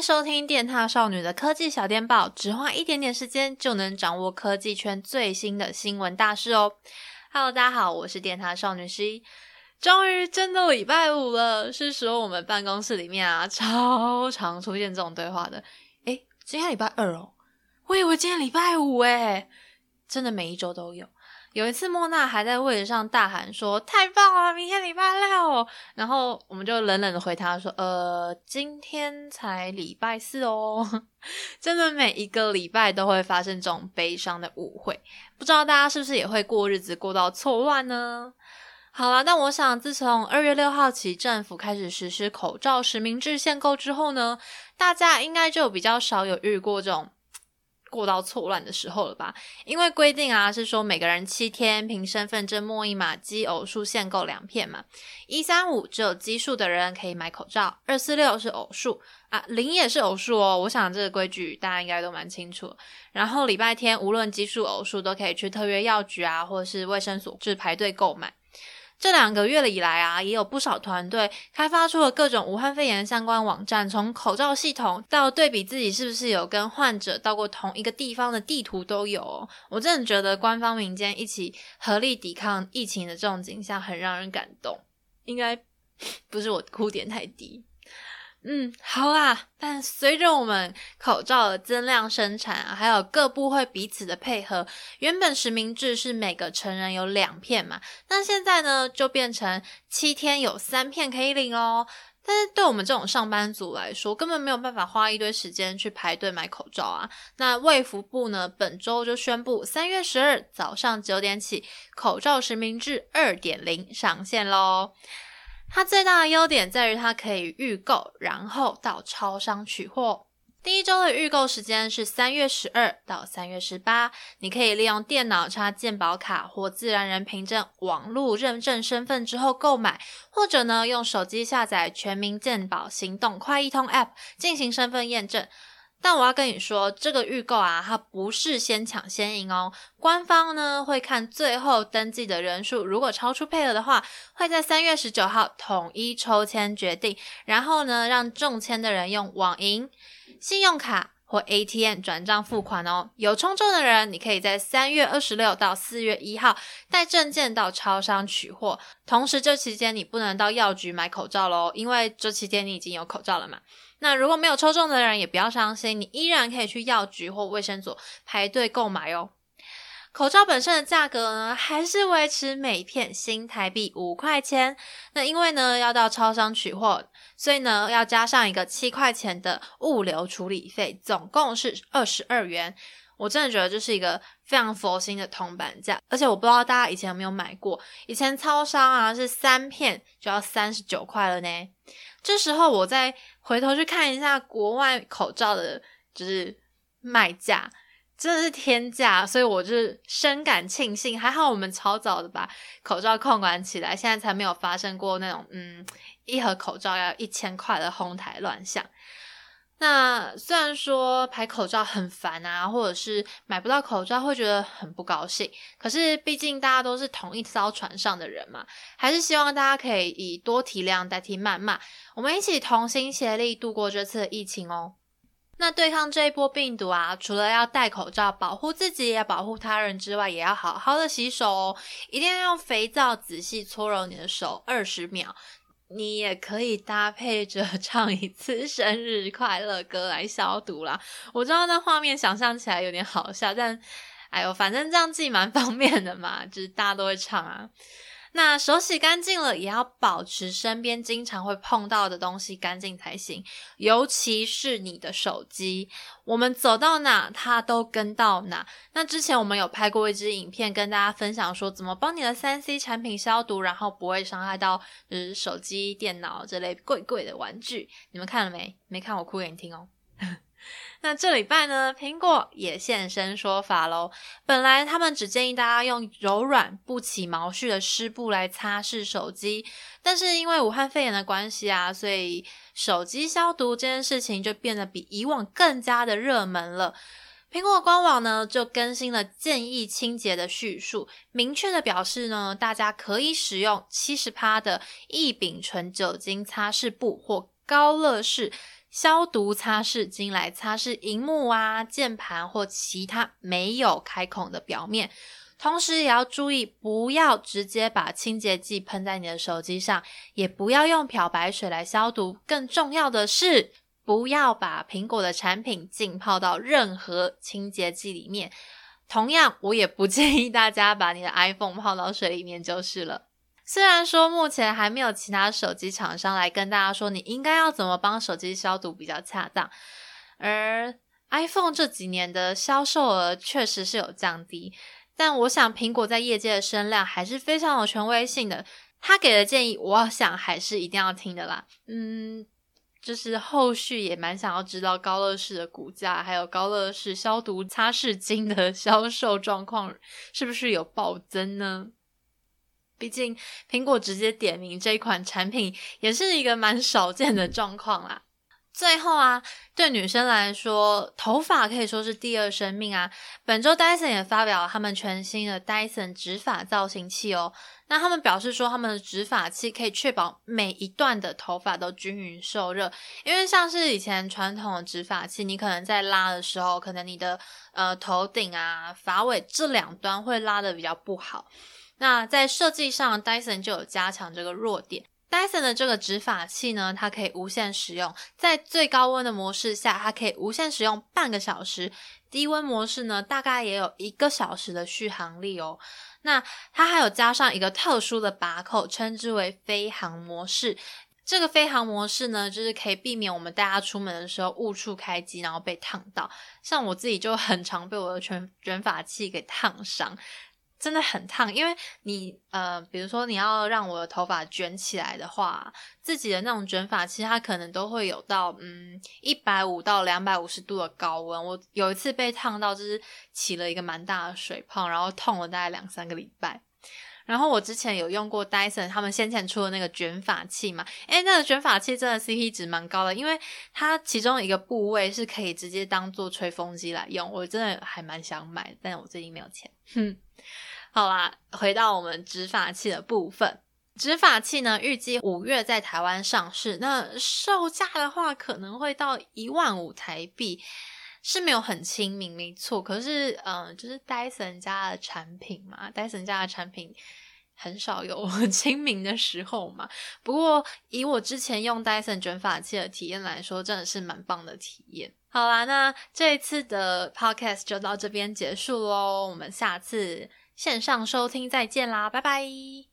收听电踏少女的科技小电报，只花一点点时间就能掌握科技圈最新的新闻大事哦。Hello，大家好，我是电踏少女 C。终于真的礼拜五了，是说我们办公室里面啊，超常出现这种对话的。诶，今天礼拜二哦，我以为今天礼拜五诶，真的每一周都有。有一次，莫娜还在位置上大喊说：“太棒了，明天礼拜六。”然后我们就冷冷的回他说：“呃，今天才礼拜四哦。”真的每一个礼拜都会发生这种悲伤的误会，不知道大家是不是也会过日子过到错乱呢？好啦，那我想自从二月六号起政府开始实施口罩实名制限购之后呢，大家应该就比较少有遇过这种。过到错乱的时候了吧？因为规定啊是说每个人七天凭身份证末一码机偶数限购两片嘛。一三五只有奇数的人可以买口罩，二四六是偶数啊，零也是偶数哦。我想这个规矩大家应该都蛮清楚。然后礼拜天无论奇数偶数都可以去特约药局啊，或者是卫生所去排队购买。这两个月了以来啊，也有不少团队开发出了各种武汉肺炎相关网站，从口罩系统到对比自己是不是有跟患者到过同一个地方的地图都有哦。我真的觉得官方民间一起合力抵抗疫情的这种景象很让人感动。应该 不是我哭点太低。嗯，好啊，但随着我们口罩的增量生产啊，还有各部会彼此的配合，原本实名制是每个成人有两片嘛，那现在呢就变成七天有三片可以领哦。但是对我们这种上班族来说，根本没有办法花一堆时间去排队买口罩啊。那卫福部呢，本周就宣布，三月十二早上九点起，口罩实名制二点零上线喽。它最大的优点在于它可以预购，然后到超商取货。第一周的预购时间是三月十二到三月十八，你可以利用电脑插健保卡或自然人凭证网络认证身份之后购买，或者呢用手机下载全民健保行动快易通 App 进行身份验证。但我要跟你说，这个预购啊，它不是先抢先赢哦。官方呢会看最后登记的人数，如果超出配额的话，会在三月十九号统一抽签决定，然后呢让中签的人用网银、信用卡或 ATM 转账付款哦。有抽中的人，你可以在三月二十六到四月一号带证件到超商取货。同时，这期间你不能到药局买口罩喽，因为这期间你已经有口罩了嘛。那如果没有抽中的人也不要伤心，你依然可以去药局或卫生所排队购买哦。口罩本身的价格呢，还是维持每片新台币五块钱。那因为呢要到超商取货，所以呢要加上一个七块钱的物流处理费，总共是二十二元。我真的觉得这是一个非常佛心的铜板价，而且我不知道大家以前有没有买过，以前超商啊是三片就要三十九块了呢。这时候我再回头去看一下国外口罩的，就是卖价，真的是天价，所以我就深感庆幸，还好我们超早的把口罩控管起来，现在才没有发生过那种嗯一盒口罩要一千块的哄抬乱象。那虽然说排口罩很烦啊，或者是买不到口罩会觉得很不高兴，可是毕竟大家都是同一艘船上的人嘛，还是希望大家可以以多体谅代替谩骂，我们一起同心协力度过这次疫情哦。那对抗这一波病毒啊，除了要戴口罩保护自己，也要保护他人之外，也要好好的洗手哦，一定要用肥皂仔细搓揉你的手二十秒。你也可以搭配着 唱一次生日快乐歌来消毒啦。我知道那画面想象起来有点好笑，但哎呦，反正这样记蛮方便的嘛，就是大家都会唱啊。那手洗干净了，也要保持身边经常会碰到的东西干净才行，尤其是你的手机。我们走到哪，它都跟到哪。那之前我们有拍过一支影片，跟大家分享说怎么帮你的三 C 产品消毒，然后不会伤害到就是手机、电脑这类贵贵的玩具。你们看了没？没看我哭给你听哦。那这礼拜呢，苹果也现身说法喽。本来他们只建议大家用柔软、不起毛絮的湿布来擦拭手机，但是因为武汉肺炎的关系啊，所以手机消毒这件事情就变得比以往更加的热门了。苹果官网呢就更新了建议清洁的叙述，明确的表示呢，大家可以使用七十趴的异丙醇酒精擦拭布或高乐士。消毒擦拭巾来擦拭荧幕啊、键盘或其他没有开孔的表面。同时也要注意，不要直接把清洁剂喷在你的手机上，也不要用漂白水来消毒。更重要的是，不要把苹果的产品浸泡到任何清洁剂里面。同样，我也不建议大家把你的 iPhone 泡到水里面就是了。虽然说目前还没有其他手机厂商来跟大家说你应该要怎么帮手机消毒比较恰当，而 iPhone 这几年的销售额确实是有降低。但我想，苹果在业界的声量还是非常有权威性的。他给的建议，我想还是一定要听的啦。嗯，就是后续也蛮想要知道高乐士的股价，还有高乐士消毒擦拭巾的 销售状况是不是有暴增呢？毕竟苹果直接点名这一款产品，也是一个蛮少见的状况啦。最后啊，对女生来说，头发可以说是第二生命啊。本周戴森也发表了他们全新的戴森直发造型器哦。那他们表示说，他们的直发器可以确保每一段的头发都均匀受热。因为像是以前传统的直发器，你可能在拉的时候，可能你的呃头顶啊、发尾这两端会拉的比较不好。那在设计上，，Dyson 就有加强这个弱点。Dyson 的这个直发器呢，它可以无限使用，在最高温的模式下，它可以无限使用半个小时；低温模式呢，大概也有一个小时的续航力哦。那它还有加上一个特殊的把口，称之为飞航模式。这个飞航模式呢，就是可以避免我们大家出门的时候误触开机，然后被烫到。像我自己就很常被我的卷卷发器给烫伤。真的很烫，因为你呃，比如说你要让我的头发卷起来的话，自己的那种卷发器它可能都会有到嗯一百五到两百五十度的高温。我有一次被烫到，就是起了一个蛮大的水泡，然后痛了大概两三个礼拜。然后我之前有用过 Dyson 他们先前出的那个卷发器嘛，诶，那个卷发器真的 CP 值蛮高的，因为它其中一个部位是可以直接当做吹风机来用，我真的还蛮想买，但我最近没有钱，哼。好啦，回到我们直发器的部分。直发器呢，预计五月在台湾上市。那售价的话，可能会到一万五台币，是没有很亲民，没错。可是，嗯、就是戴森家的产品嘛，戴森家的产品很少有 亲民的时候嘛。不过，以我之前用戴森卷发器的体验来说，真的是蛮棒的体验。好啦，那这一次的 podcast 就到这边结束喽，我们下次。线上收听，再见啦，拜拜。